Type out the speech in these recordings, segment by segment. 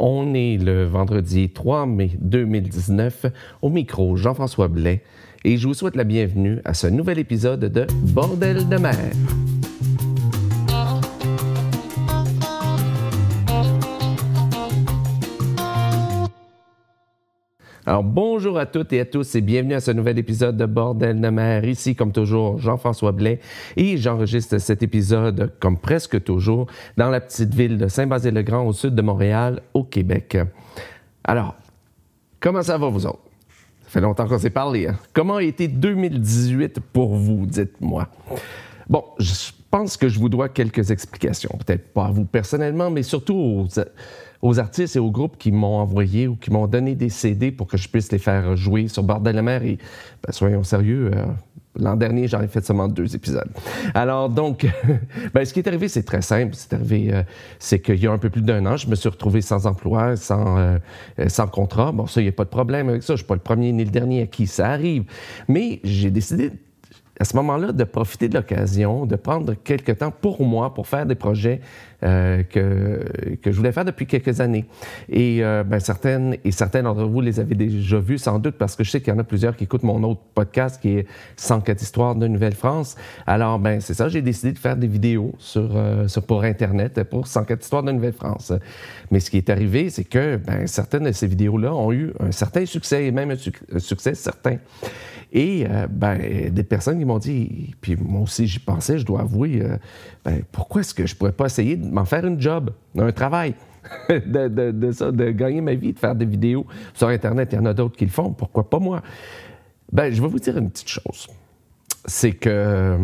On est le vendredi 3 mai 2019 au micro Jean-François Blais et je vous souhaite la bienvenue à ce nouvel épisode de Bordel de mer. Alors bonjour à toutes et à tous et bienvenue à ce nouvel épisode de Bordel de mer. Ici, comme toujours, Jean-François Blais et j'enregistre cet épisode, comme presque toujours, dans la petite ville de Saint-Basile-le-Grand au sud de Montréal, au Québec. Alors, comment ça va vous autres? Ça fait longtemps qu'on s'est parlé. Hein? Comment a été 2018 pour vous, dites-moi? Bon, je pense que je vous dois quelques explications. Peut-être pas à vous personnellement, mais surtout aux artistes et aux groupes qui m'ont envoyé ou qui m'ont donné des CD pour que je puisse les faire jouer sur Bordel de la mer. Et ben, soyons sérieux, euh, l'an dernier, j'en ai fait seulement deux épisodes. Alors donc, ben, ce qui est arrivé, c'est très simple. C'est arrivé, euh, c'est qu'il y a un peu plus d'un an, je me suis retrouvé sans emploi, sans, euh, sans contrat. Bon, ça, il n'y a pas de problème avec ça. Je ne suis pas le premier ni le dernier à qui ça arrive. Mais j'ai décidé à ce moment-là, de profiter de l'occasion, de prendre quelques temps pour moi, pour faire des projets euh, que, que je voulais faire depuis quelques années. Et euh, ben, certaines et certains d'entre vous les avez déjà vus sans doute parce que je sais qu'il y en a plusieurs qui écoutent mon autre podcast qui est 104 histoires de Nouvelle-France. Alors, ben c'est ça, j'ai décidé de faire des vidéos sur, euh, sur pour Internet pour 104 histoires de Nouvelle-France. Mais ce qui est arrivé, c'est que ben, certaines de ces vidéos-là ont eu un certain succès et même un succès certain. Et euh, ben, des personnes qui m'ont dit, puis moi aussi j'y pensais, je dois avouer, ben, pourquoi est-ce que je pourrais pas essayer de m'en faire une job, un travail? de, de, de, ça, de gagner ma vie, de faire des vidéos sur Internet. Il y en a d'autres qui le font, pourquoi pas moi? Ben, je vais vous dire une petite chose. C'est que euh,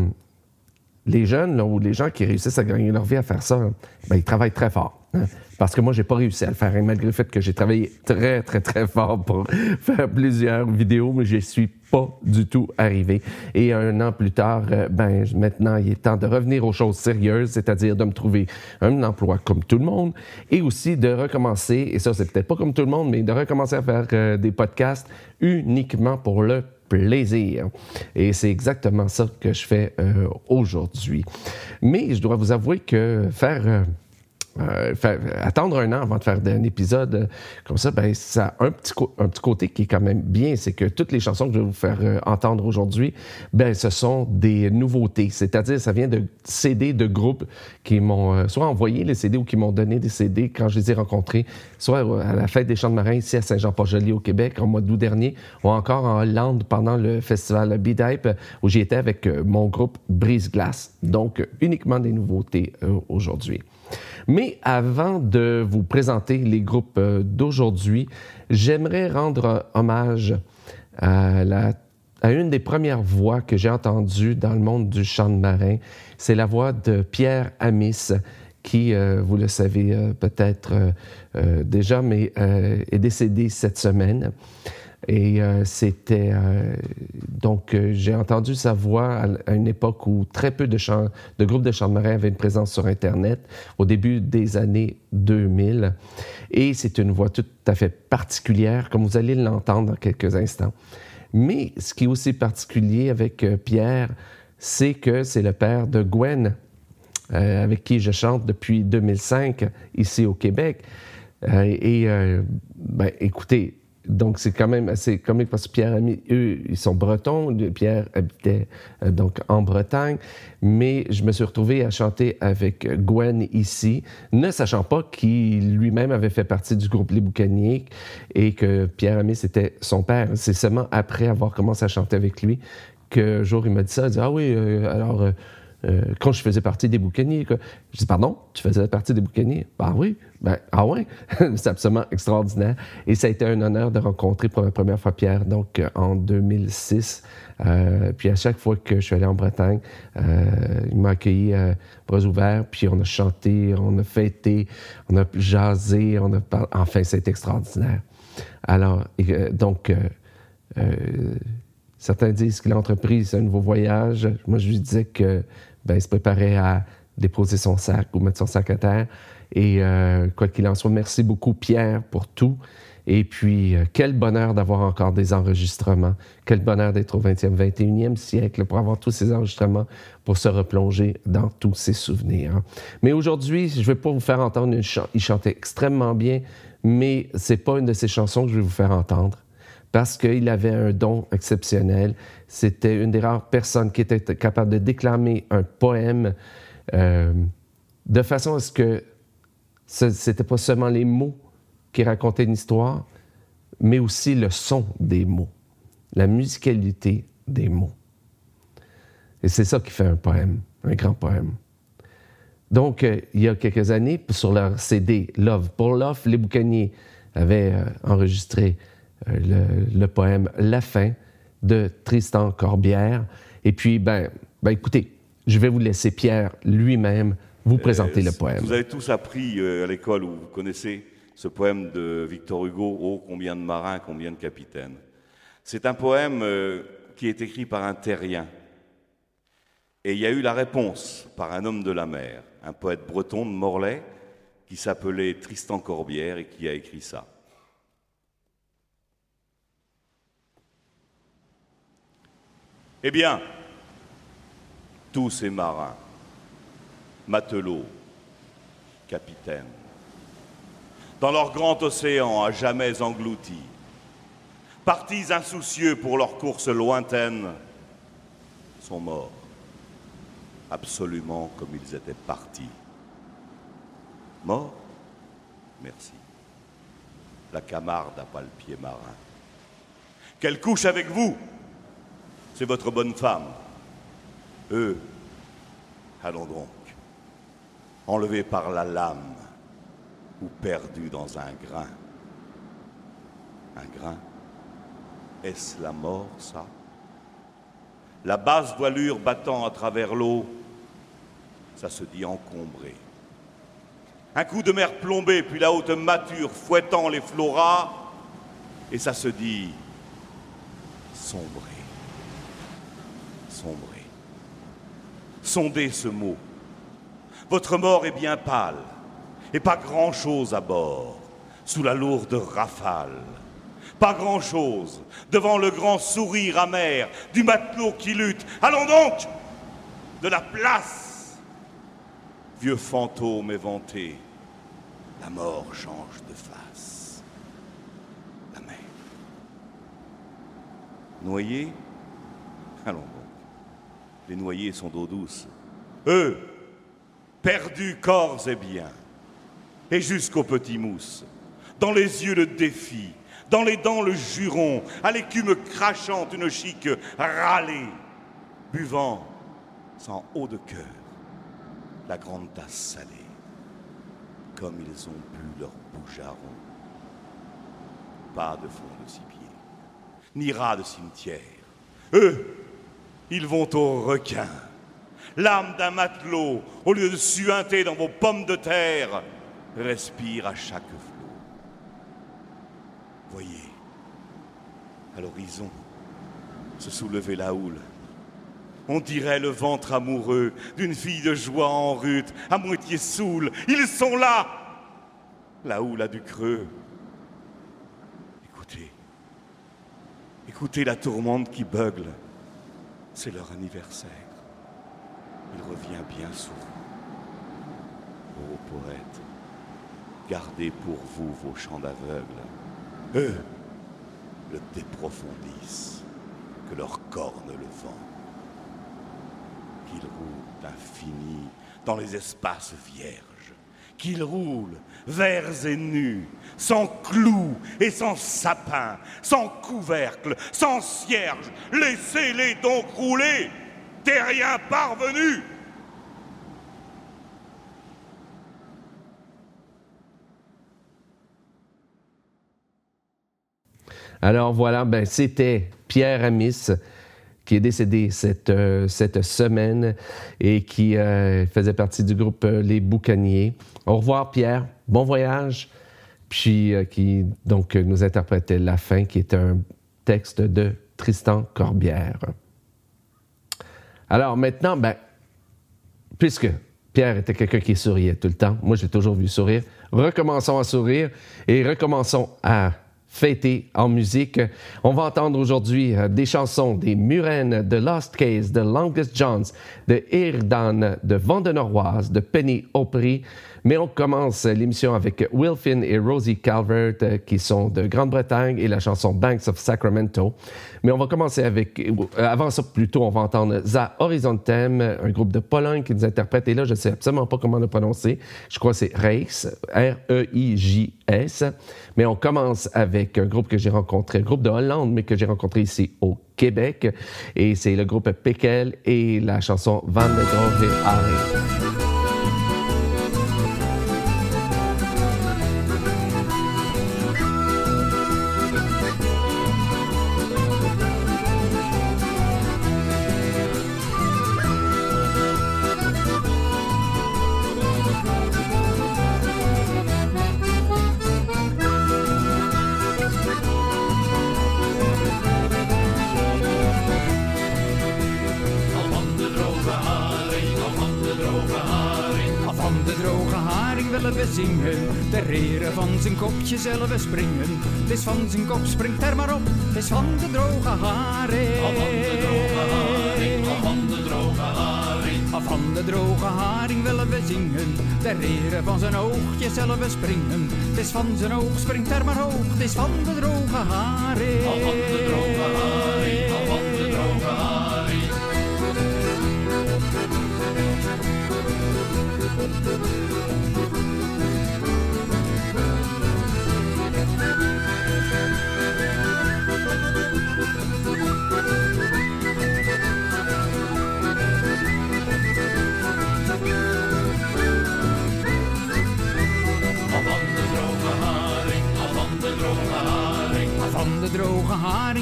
les jeunes ou les gens qui réussissent à gagner leur vie à faire ça, ben, ils travaillent très fort. Hein. Parce que moi, j'ai pas réussi à le faire, malgré le fait que j'ai travaillé très, très, très fort pour faire plusieurs vidéos, mais je suis pas du tout arrivé. Et un an plus tard, euh, ben maintenant, il est temps de revenir aux choses sérieuses, c'est-à-dire de me trouver un emploi comme tout le monde, et aussi de recommencer, et ça, c'est peut-être pas comme tout le monde, mais de recommencer à faire euh, des podcasts uniquement pour le plaisir. Et c'est exactement ça que je fais euh, aujourd'hui. Mais je dois vous avouer que faire euh, attendre un an avant de faire un épisode euh, comme ça, ben, ça a un petit, un petit côté qui est quand même bien, c'est que toutes les chansons que je vais vous faire euh, entendre aujourd'hui, ben, ce sont des nouveautés. C'est-à-dire, ça vient de CD de groupes qui m'ont soit envoyé les CD ou qui m'ont donné des CD quand je les ai rencontrés, soit à la fête des Chants de Marins ici à Saint-Jean-Port-Joli au Québec en mois d'août dernier, ou encore en Hollande pendant le festival B-Type où j'y étais avec mon groupe Brise Glace. Donc, uniquement des nouveautés aujourd'hui. Mais avant de vous présenter les groupes euh, d'aujourd'hui, j'aimerais rendre hommage à, une des premières voix que j'ai entendues dans le monde du chant de marin. C'est la voix de Pierre Amis, qui, euh, vous le savez euh, peut-être déjà, mais est décédé cette semaine. Et euh, c'était. Euh, donc, euh, j'ai entendu sa voix à, une époque où très peu de, groupes de chants de marin avaient une présence sur Internet, au début des années 2000. Et c'est une voix tout à fait particulière, comme vous allez l'entendre dans quelques instants. Mais ce qui est aussi particulier avec Pierre, c'est que c'est le père de Gwen, avec qui je chante depuis 2005 ici au Québec. et ben, écoutez, donc, c'est quand même assez comique parce que Pierre Ami, eux, ils sont bretons. Pierre habitait euh, donc en Bretagne. Mais je me suis retrouvé à chanter avec Gwen ici, ne sachant pas qu'il lui-même avait fait partie du groupe Les Boucaniers et que Pierre Ami, c'était son père. C'est seulement après avoir commencé à chanter avec lui qu'un jour, il m'a dit ça. Il dit Ah oui, euh, alors. Euh, euh, quand je faisais partie des boucaniers. Je dis, pardon, tu faisais partie des boucaniers? Ben oui. Ben, ah ouais? c'est absolument extraordinaire. Et ça a été un honneur de rencontrer pour la première fois Pierre, donc euh, en 2006. Euh, puis à chaque fois que je suis allé en Bretagne, il m'a accueilli à bras ouverts, puis on a chanté, on a fêté, on a jasé, on a parlé. Enfin, c'est extraordinaire. Alors, donc, certains disent que l'entreprise, c'est un nouveau voyage. Moi, je lui disais que ben, il se préparait à déposer son sac ou mettre son sac à terre. Et quoi qu'il en soit, merci beaucoup Pierre pour tout. Et puis, euh, quel bonheur d'avoir encore des enregistrements. Quel bonheur d'être au 20e, 21e siècle pour avoir tous ces enregistrements, pour se replonger dans tous ces souvenirs. Mais aujourd'hui, je ne vais pas vous faire entendre une chanson. Il chantait extrêmement bien, mais ce n'est pas une de ces chansons que je vais vous faire entendre parce qu'il avait un don exceptionnel. C'était une des rares personnes qui était capable de déclamer un poème euh, de façon à ce que ce n'était pas seulement les mots qui racontait une histoire, mais aussi le son des mots, la musicalité des mots. Et c'est ça qui fait un poème, un grand poème. Donc, euh, il y a quelques années, sur leur CD Love pour Love, les boucaniers avaient euh, enregistré le, poème La fin de Tristan Corbière. Et puis, ben, ben écoutez, je vais vous laisser Pierre lui-même vous présenter le poème. Vous avez tous appris à l'école, où vous connaissez ce poème de Victor Hugo, Oh, combien de marins, combien de capitaines. C'est un poème euh, qui est écrit par un terrien. Et il y a eu la réponse par un homme de la mer, un poète breton de Morlaix, qui s'appelait Tristan Corbière et qui a écrit ça. Eh bien, tous ces marins, matelots, capitaines, dans leur grand océan à jamais englouti. Partis insoucieux pour leur course lointaine, sont morts, absolument comme ils étaient partis. Morts? Merci. La Camarde n'a pas le pied marin. Qu'elle couche avec vous, c'est votre bonne femme. Eux, allons donc, enlevés par la lame, ou perdu dans un grain. Un grain Est-ce la mort, ça? La basse voilure battant à travers l'eau, ça se dit encombré. Un coup de mer plombé, puis la haute mature fouettant les floras, et ça se dit sombrer. Sombrer. Sondez ce mot. Votre mort est bien pâle et pas grand-chose à bord, sous la lourde rafale. Pas grand-chose devant le grand sourire amer du matelot qui lutte. Allons donc de la place. Vieux fantôme éventé, la mort change de face. La mer. Noyés Allons. Les noyés sont d'eau douce. Eux, perdus corps et biens et jusqu'au petit mousse. Dans les yeux le défi, dans les dents le juron, à l'écume crachante une chic râlée, buvant sans haut de cœur la grande tasse salée, comme ils ont bu leur bougearon. Pas de fond de cipier, ni rat de cimetière. Eux, ils vont au requin. L'âme d'un matelot, au lieu de suinter dans vos pommes de terre, respire à chaque flot. Voyez, à l'horizon, se soulever la houle. On dirait le ventre amoureux d'une fille de joie en rute, à moitié saoule. Ils sont là La houle a du creux. Écoutez, écoutez la tourmente qui beugle. C'est leur anniversaire. Il revient bien souvent. Ô poète, Gardez pour vous vos champs d'aveugles. Eux le déprofondissent, que leur corne le vent. Qu'ils roulent d'infini dans les espaces vierges, qu'ils roulent verts et nus, sans clous et sans sapin, sans couvercle, sans cierge. Laissez-les donc rouler, terriens parvenus. Alors voilà, ben, c'était Pierre Amis qui est décédé cette, euh, cette semaine et qui euh, faisait partie du groupe euh, Les Boucaniers. Au revoir Pierre, bon voyage, puis qui donc nous interprétait La fin, qui est un texte de Tristan Corbière. Alors maintenant, ben, puisque Pierre était quelqu'un qui souriait tout le temps. Moi, j'ai toujours vu sourire. Recommençons à sourire et recommençons à fêter en musique. On va entendre aujourd'hui euh, des chansons des Murennes, de Lost Case, de Longest Johns, de Irdan, de Vandenoroise, de Penny Opry. Mais on commence l'émission avec Wilfin et Rosie Calvert euh, qui sont de Grande-Bretagne et la chanson Banks of Sacramento. Mais on va commencer avec, euh, avant ça plutôt, on va entendre Za Horizontem, un groupe de Pologne qui nous interprète. Et là, je ne sais absolument pas comment le prononcer. Je crois que c'est Reis, Mais on commence avec un groupe que j'ai rencontré, un groupe de Hollande, mais que j'ai rencontré ici au Québec. Et c'est le groupe Pekel et la chanson Van de Grove Zelf springen. Het is van zijn kop, springt er maar op. Het is van de droge haring. Van de droge haring, van de droge haring. Van de droge haring willen we zingen. Ter van zijn oogje zelf springen. Het is van zijn oog, springt er maar hoog. Het is van de droge haring. Van de droge haring, van de droge haring. Van de droge haring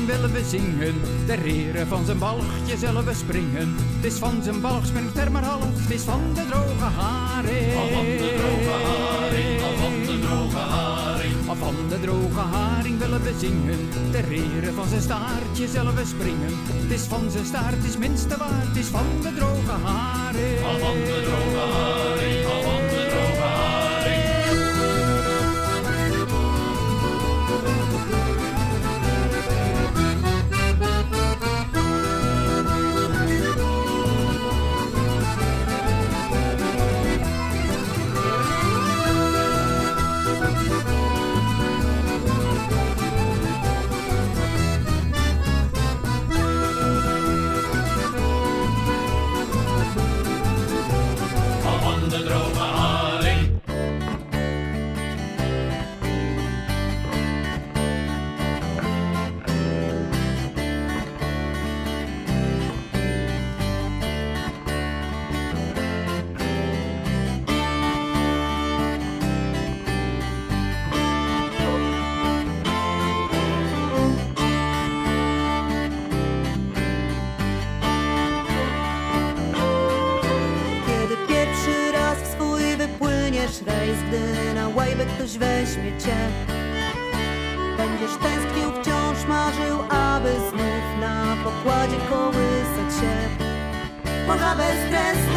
willen we zingen, de reren van zijn balgje zullen we springen. Het is van zijn balg springt er maar half, het is van de droge haring. Van de droge haring, van de droge haring. Van de droge haring willen we zingen, de reren van zijn staartje zullen we springen. Het is van zijn staart, het is minste waard, het is van de droge haring. Van de droge haring, Będziesz tęsknił, wciąż marzył, aby znów na pokładzie kołysać się. Morza bez kres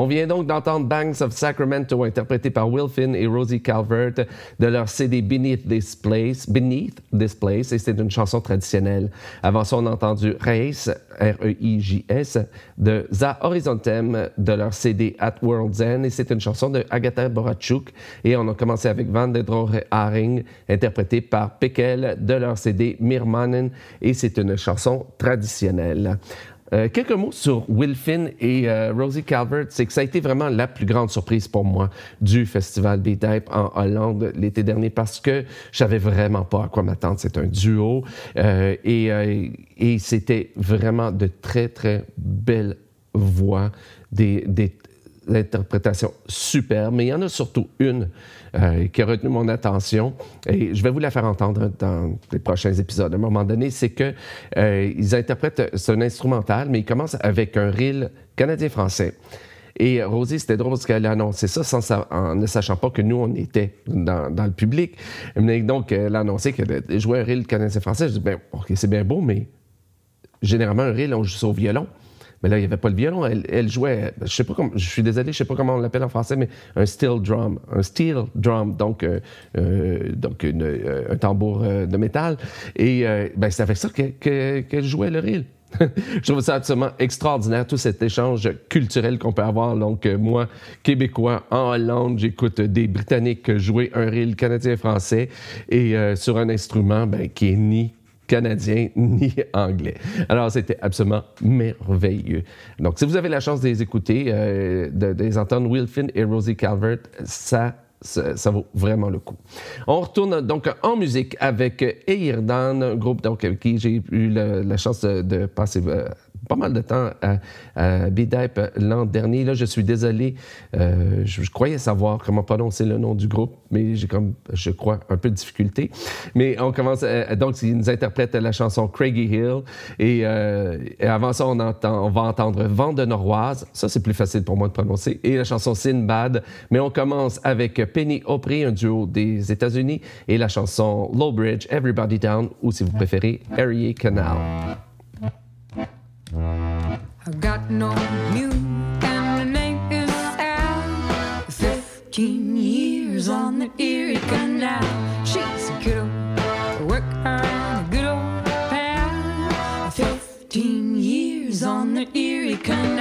On vient donc d'entendre Banks of Sacramento, interprété par Will Finn et Rosie Calvert, de leur CD Beneath This Place, Beneath This Place, et c'est une chanson traditionnelle. Avant ça, on a entendu Reis, R-E-I-J-S, de Za Horizontem, de leur CD At World's End, et c'est une chanson de Agatha Borachuk. Et on a commencé avec Van der Droge Haring, interprété par Pekel, de leur CD Mirmanen, et c'est une chanson traditionnelle. Euh, quelques mots sur Will Finn et euh, Rosie Calvert, c'est que ça a été vraiment la plus grande surprise pour moi du festival des Type en Hollande l'été dernier parce que je savais vraiment pas à quoi m'attendre. C'est un duo euh, et, et c'était vraiment de très très belles voix, des, des l'interprétation superbe, mais il y en a surtout une euh, qui a retenu mon attention et je vais vous la faire entendre dans les prochains épisodes. À un moment donné, c'est que euh, ils interprètent, c'est un instrumental, mais ils commencent avec un reel canadien-français. Et Rosie, c'était drôle parce qu'elle a annoncé ça sans sa- en ne sachant pas que nous, on était dans, le public. Donc, elle a annoncé qu'elle jouait un reel canadien-français. Je dis, ben, OK, c'est bien beau, mais généralement, un reel, on joue ça au violon. Mais là, il n'y avait pas le violon. Elle, elle jouait, je sais pas comment, je suis désolé, je sais pas comment on l'appelle en français, mais un steel drum. Un steel drum, donc, euh, euh, donc une, euh, un tambour euh, de métal. Et euh, ben, c'est avec ça que- que- qu'elle jouait le reel. je trouve ça absolument extraordinaire, tout cet échange culturel qu'on peut avoir. Donc, moi, Québécois, en Hollande, j'écoute des Britanniques jouer un reel canadien-français et euh, sur un instrument ben, qui est ni canadien ni anglais. Alors, c'était absolument merveilleux. Donc, si vous avez la chance de les écouter, euh, de, de les entendre, Will Finn et Rosie Calvert, ça, ça, ça vaut vraiment le coup. On retourne donc en musique avec Eirdan, un groupe donc, avec qui j'ai eu la, la chance de, de passer euh, pas mal de temps à, à B-Dype l'an dernier. Là, je suis désolé, euh, je, je croyais savoir comment prononcer le nom du groupe, mais j'ai comme, je crois, un peu de difficulté. Mais on commence, euh, donc, ils nous interprètent la chanson Craigie Hill. Et, euh, et avant ça, on, entend, on va entendre Vent de Noroise. Ça, c'est plus facile pour moi de prononcer. Et la chanson Sinbad. Mais on commence avec Penny Opry, un duo des États-Unis, et la chanson Low Bridge, Everybody Down, ou si vous préférez, Erie Canal. No mute and the name is Al. Fifteen years on the Erie Canal. She's a good old worker a good old pal. Fifteen years on the Erie Canal.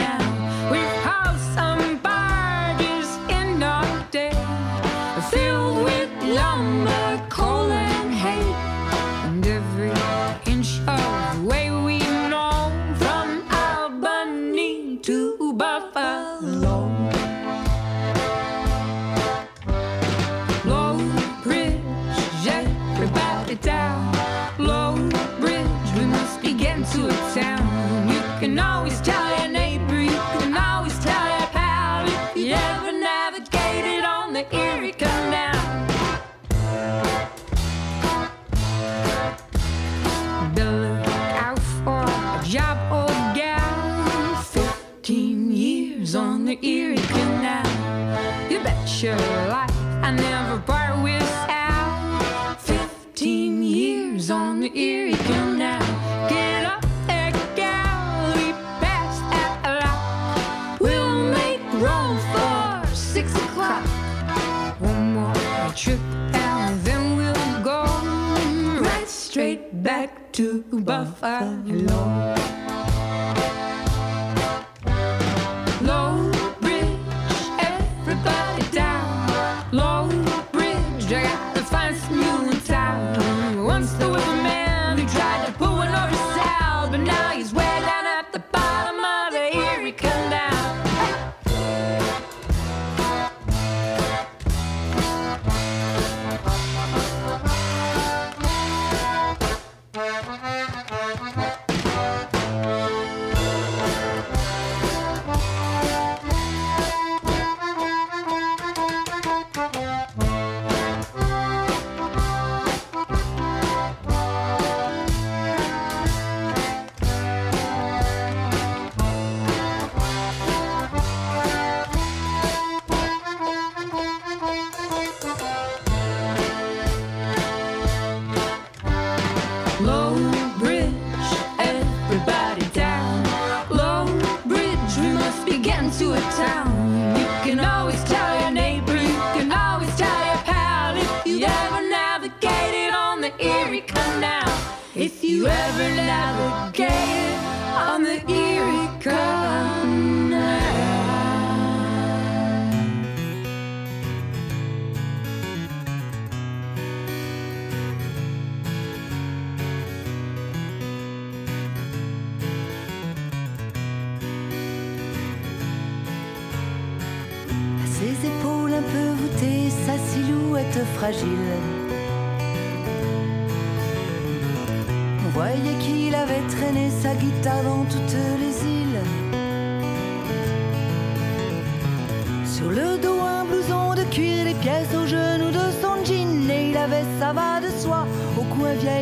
Trip and then we'll go right straight back to Buffalo. On voyait qu'il avait traîné sa guitare dans toutes les îles. Sur le dos, un blouson de cuir, les pièces au genou de son jean, et il avait sa va de soie au coin vieil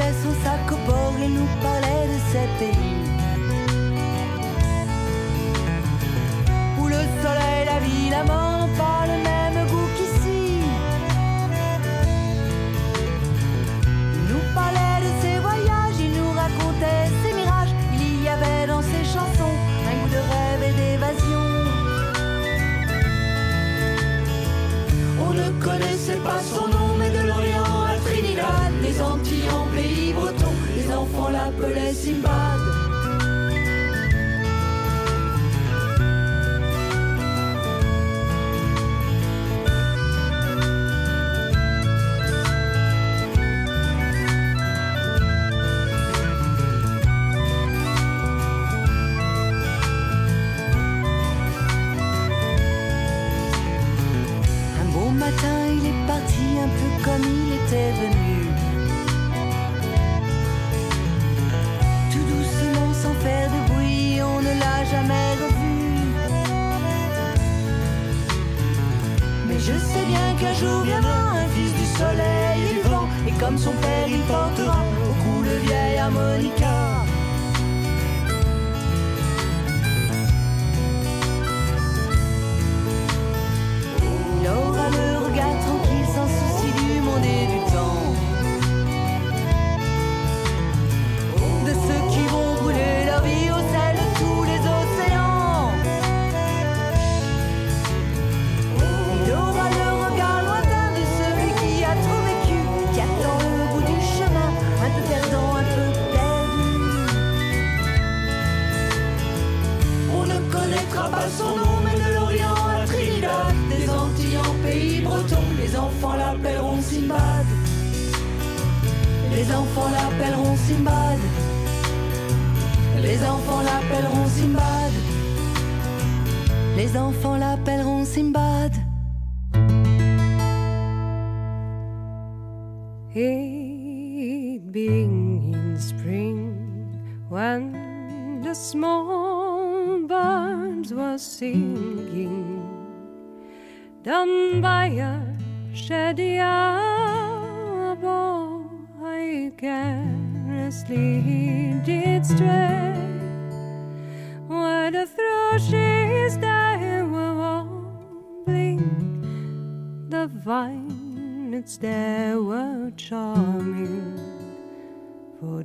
faisait son sac au bord et nous parlait de ces pays. Où le soleil, la vie, la mort n'ont pas le même goût qu'ici. Il nous parlait de ses voyages, il nous racontait ses mirages. Il y avait dans ses chansons un goût de rêve et d'évasion. On ne connaissait pas son nom appelait Simba.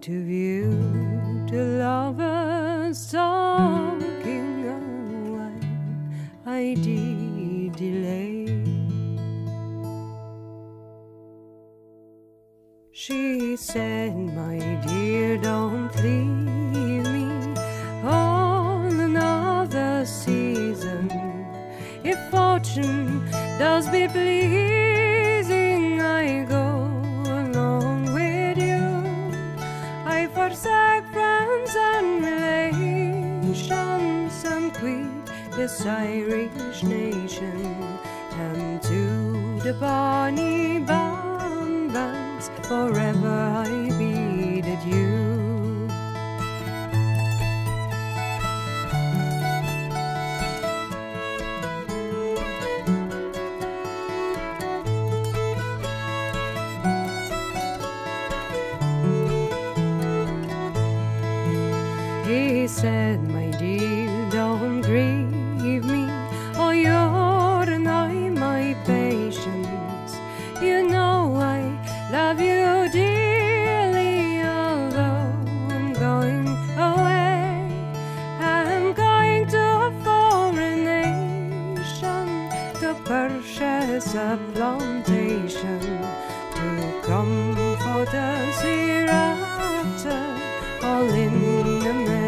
to view. Purchase a plantation to comfort us hereafter, all in America.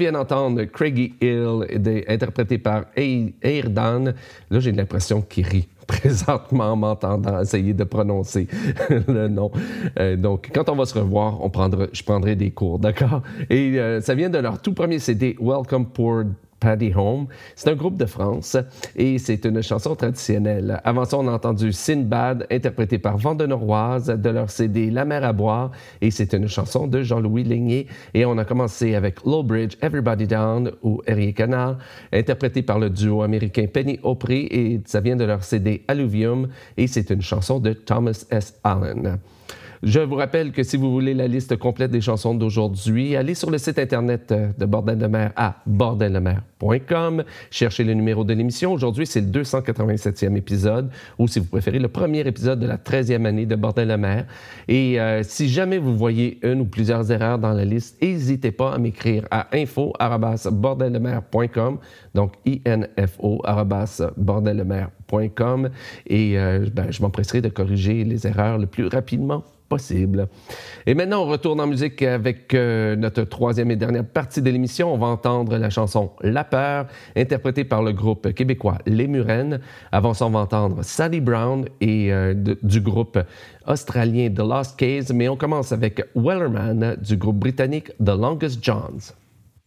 Vient d'entendre Craigie Hill, interprété par Ai- Airdan. Là, j'ai l'impression qu'il rit présentement en m'entendant essayer de prononcer le nom. Euh, donc, quand on va se revoir, je prendrai des cours, d'accord? Et euh, ça vient de leur tout premier CD, Welcome Poor Paddy Home. C'est un groupe de France et c'est une chanson traditionnelle. Avant ça, on a entendu Sinbad, interprété par Vandenoroise, de leur CD La mer à boire, et c'est une chanson de Jean-Louis Ligné. Et on a commencé avec Low Bridge, Everybody Down ou Erie Canal, interprété par le duo américain Penny Auprey, et ça vient de leur CD Alluvium, et c'est une chanson de Thomas S. Allen. Je vous rappelle que si vous voulez la liste complète des chansons d'aujourd'hui, allez sur le site internet euh, de Bordel de mer à bordeldemer.com. Cherchez le numéro de l'émission. Aujourd'hui, c'est le 287e épisode, ou si vous préférez, le premier épisode de la 13e année de Bordel de mer. Et euh, si jamais vous voyez une ou plusieurs erreurs dans la liste, n'hésitez pas à m'écrire à info@bordeldemer.com. Donc, info bordeldemer.com et euh, ben, je m'empresserai de corriger les erreurs le plus rapidement possible. Et maintenant, on retourne en musique avec euh, notre troisième et dernière partie de l'émission. On va entendre la chanson La Peur, interprétée par le groupe québécois Les Murennes. Avant ça, on va entendre Sally Brown et euh, du groupe australien The Lost Case. Mais on commence avec Wellerman du groupe britannique The Longest Johns.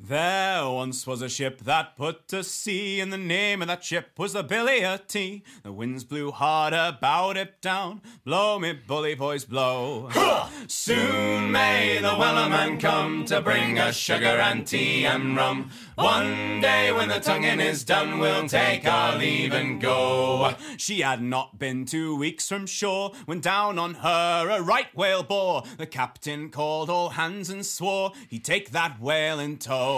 There once was a ship that put to sea, and the name of that ship was the Billy o' Tea. The winds blew hard about it down. Blow me, bully boys, blow. Soon may the Wellerman come to bring us sugar and tea and rum. One day when the tonguing is done, we'll take our leave and go. She had not been two weeks from shore when down on her a right whale bore. The captain called all hands and swore he'd take that whale in tow.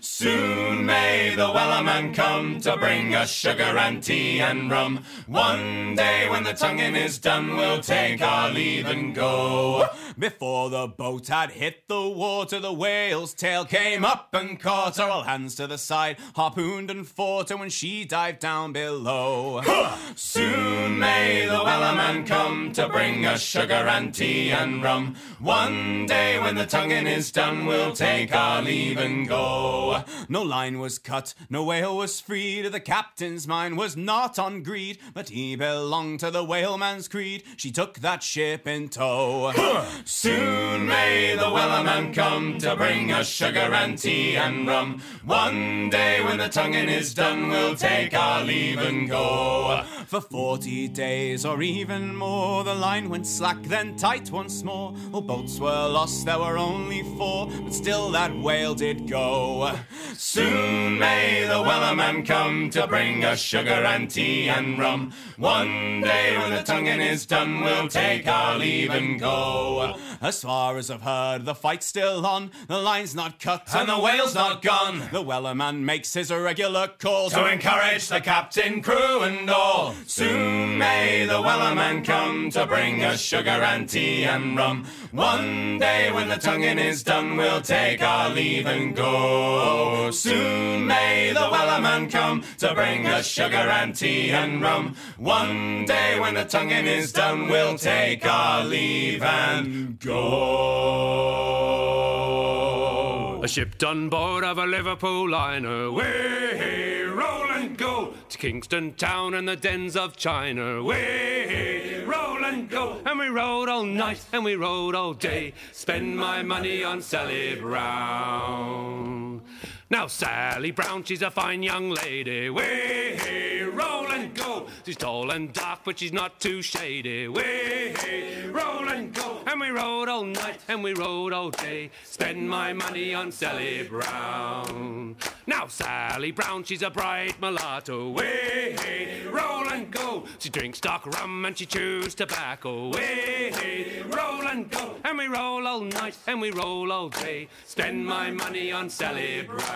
Soon may the Wellerman come to bring us sugar and tea and rum. One day when the tonguing is done, we'll take our leave and go. Before the boat had hit the water, the whale's tail came up and caught her. All hands to the side, harpooned and fought her when she dived down below. Ha! Soon may the Wellerman come to bring us sugar and tea and rum. One day when the tonguing is done, we'll take our leave and go. No line was cut, no whale was freed. The captain's mind was not on greed, but he belonged to the whaleman's creed. She took that ship in tow. Soon may the Wellerman come to bring us sugar and tea and rum. One day when the tonguing is done, we'll take our leave and go. For forty days or even more, the line went slack, then tight once more. All boats were lost, there were only four, but still that whale did go. Soon may the Wellerman come to bring us sugar and tea and rum. One day when the tonguing is done, we'll take our leave and go. As far as I've heard, the fight's still on, the line's not cut, and the whale's not gone. The Wellerman makes his irregular call to encourage the captain, crew, and all. Soon may the Wellerman come to bring us sugar and tea and rum. One day when the tonguing is done, we'll take our leave and go. Soon may the Wellerman come to bring us sugar and tea and rum. One day when the tonguing is done, we'll take our leave and go. A ship done board of a Liverpool liner. Way, go to Kingston town and the dens of China. We roll and go. And we rode all night and we rode all day. Spend my money on Sally Brown. Now Sally Brown, she's a fine young lady. Way, hey, roll and go. She's tall and dark, but she's not too shady. Way, hey, roll and go. And we rode all night and we rode all day. Spend my money on Sally Brown. Now Sally Brown, she's a bright mulatto. Way, hey, roll and go. She drinks dark rum and she chews tobacco. Way, hey, roll and go. And we roll all night and we roll all day. Spend my money on Sally Brown.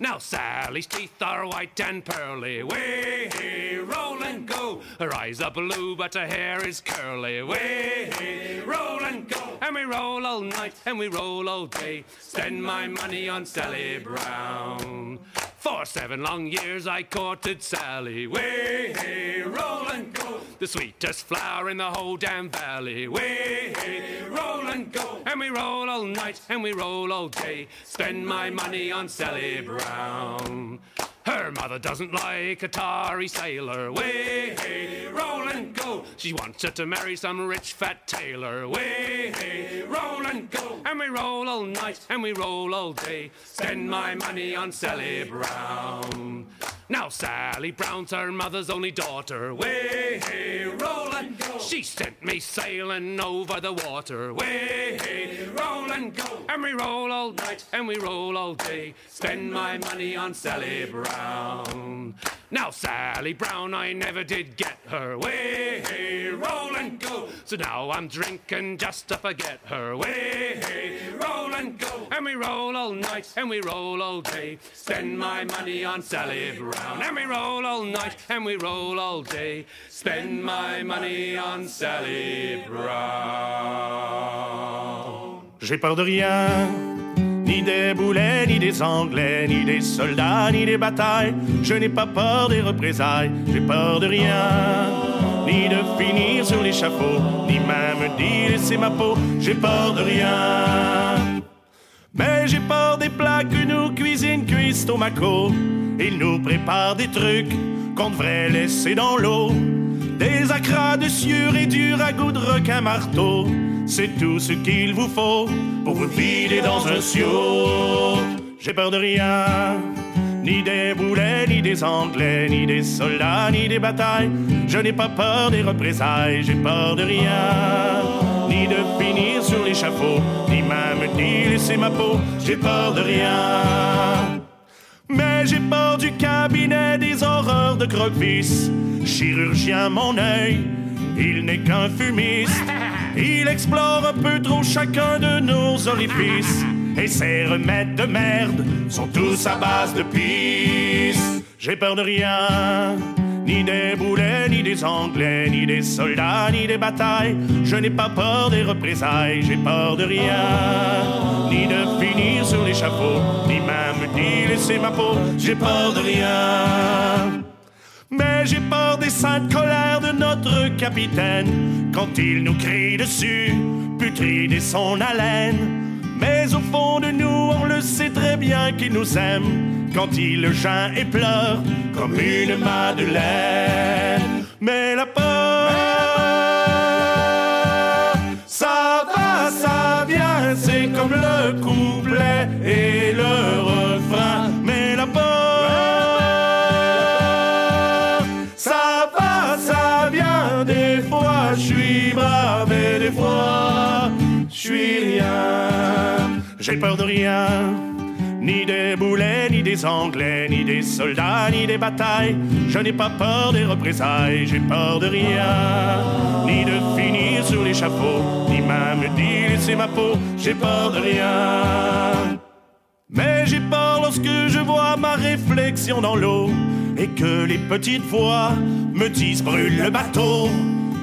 Now Sally's teeth are white and pearly. Way, hey, roll and go. Her eyes are blue, but her hair is curly. Way, hey, roll and go. And we roll all night and we roll all day. Spend my money on Sally Brown. For seven long years I courted Sally. Way, hey, roll and go. The sweetest flower in the whole damn valley. Hey, roll and go. And we roll all night and we roll all day. Spend my money on Sally Brown. Her mother doesn't like a tarry sailor. Way, hey, roll and go. She wants her to marry some rich fat tailor. Way, hey, roll and go. And we roll all night and we roll all day. Spend my money on Sally Brown. Now Sally Brown's her mother's only daughter. Way, hey, roll and go. She sent me sailing over the water. Way, hey, roll and go. And we roll all night and we roll all day. Spend my money on Sally Brown. Now Sally Brown, I never did get her. Way, hey, roll and go. So now I'm drinking just to forget her. Way, hey, roll and go. And we roll all night and we roll all day. Spend my money on Sally Brown. And we roll all night and we roll all day. Spend my money on Sally Brown. J'ai peur de rien, ni des boulets, ni des Anglais, ni des soldats, ni des batailles. Je n'ai pas peur des représailles, j'ai peur de rien, ni de finir sur l'échafaud, ni même d'y laisser ma peau. J'ai peur de rien. Mais j'ai peur des plats que nous cuisine cuisent stomaco. Ils nous préparent des trucs qu'on devrait laisser dans l'eau. Des acras de sieur et du ragoût de requin marteau. c'est tout ce qu'il vous faut pour vous vider dans un ciot. J'ai peur de rien, ni des boulets, ni des Anglais, ni des soldats, ni des batailles. Je n'ai pas peur des représailles, j'ai peur de rien, ni de finir sur l'échafaud, ni même d'y laisser ma peau. J'ai peur de rien. Mais j'ai peur du cabinet des horreurs de Croquevis. Chirurgien, mon œil, il n'est qu'un fumiste. Il explore un peu trop chacun de nos orifices. Et ses remèdes de merde sont tous à base de pisse. J'ai peur de rien, ni des boulets, ni des Anglais, ni des soldats, ni des batailles. Je n'ai pas peur des représailles, j'ai peur de rien, ni de finir sur l'échafaud, d'y laisser ma peau. J'ai peur de rien. Mais j'ai peur des saintes colères de notre capitaine quand il nous crie dessus, putride et son haleine. Mais au fond de nous, on le sait très bien qu'il nous aime quand il geint et pleure comme une madeleine. Mais la peur, ça va, ça vient, c'est comme le couplet je suis rien. J'ai peur de rien. Ni des boulets, ni des Anglais, ni des soldats, ni des batailles. Je n'ai pas peur des représailles, j'ai peur de rien. Ni de finir sur l'échafaud, ni même d'y laisser ma peau, j'ai peur de rien. Mais j'ai peur lorsque je vois ma réflexion dans l'eau et que les petites voix me disent brûle le bateau.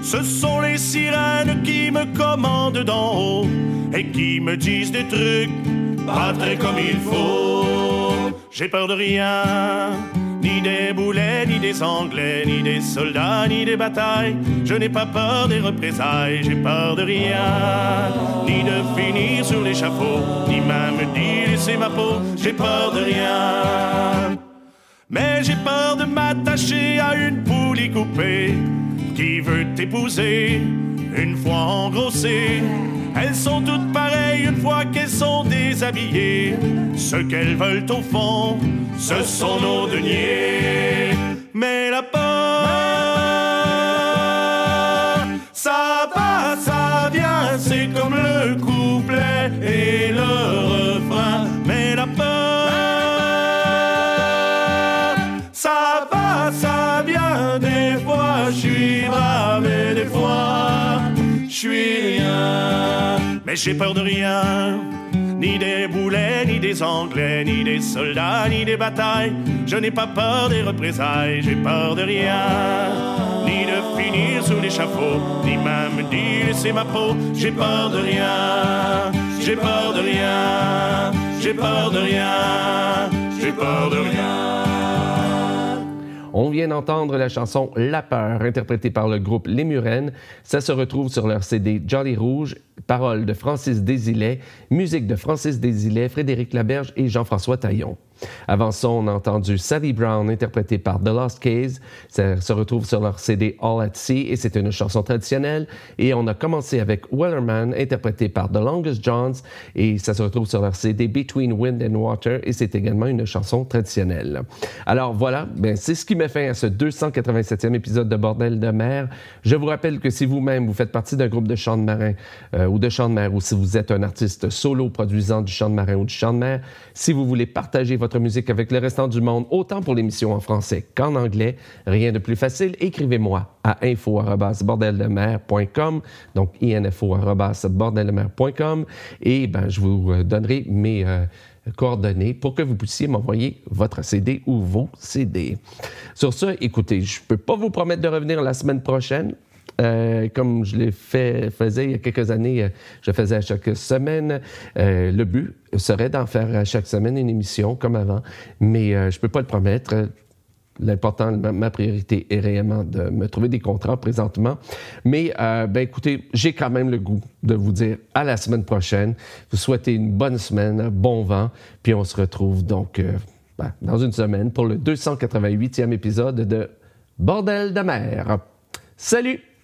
Ce sont les sirènes qui me commandent d'en haut et qui me disent des trucs pas très comme il faut. J'ai peur de rien, ni des boulets, ni des Anglais, ni des soldats, ni des batailles. Je n'ai pas peur des représailles, j'ai peur de rien, ni de finir sur l'échafaud, ni même d'y laisser ma peau. J'ai peur de rien. Mais j'ai peur de m'attacher à une poulie coupée qui veut t'épouser une fois engrossée. Elles sont toutes pareilles une fois qu'elles sont déshabillées. Ce qu'elles veulent au fond, ce sont nos deniers. Mais la je suis rien. Mais j'ai peur de rien. Ni des boulets, ni des Anglais, ni des soldats, ni des batailles. Je n'ai pas peur des représailles, j'ai peur de rien. Ni de finir sous l'échafaud, ni même d'y laisser ma peau. J'ai peur de rien, j'ai peur de rien, j'ai peur de rien, j'ai peur de rien. On vient d'entendre la chanson La peur, interprétée par le groupe Les Murennes. Ça se retrouve sur leur CD Jolly Rouge, paroles de Francis Désilet, musique de Francis Désilet, Frédéric Laberge et Jean-François Taillon. Avant ça, on a entendu Sally Brown, interprétée par The Lost Case. Ça se retrouve sur leur CD All at Sea et c'est une chanson traditionnelle. Et on a commencé avec Wellerman, interprété par The Longest Johns et ça se retrouve sur leur CD Between Wind and Water et c'est également une chanson traditionnelle. Alors voilà, ben, c'est ce qui met fin à ce 287e épisode de Bordel de mer. Je vous rappelle que si vous-même vous faites partie d'un groupe de chant de marin euh, ou de chant de mer ou si vous êtes un artiste solo produisant du chant de marin ou du chant de mer, si vous voulez partager votre musique avec le restant du monde, autant pour l'émission en français qu'en anglais, rien de plus facile, écrivez-moi à info@bordeldemer.com, donc info@bordeldemer.com et ben je vous donnerai mes euh, coordonnées pour que vous puissiez m'envoyer votre CD ou vos CD. Sur ce, écoutez, je ne peux pas vous promettre de revenir la semaine prochaine. Euh, comme je l'ai fait, faisais il y a quelques années, euh, je faisais à chaque semaine. Euh, le but serait d'en faire à chaque semaine une émission comme avant, mais je ne peux pas le promettre. L'important, ma, priorité est réellement de me trouver des contrats présentement. Mais ben écoutez, j'ai quand même le goût de vous dire à la semaine prochaine. Vous souhaitez une bonne semaine, bon vent, puis on se retrouve donc ben, dans une semaine pour le 288e épisode de Bordel de mer. Salut!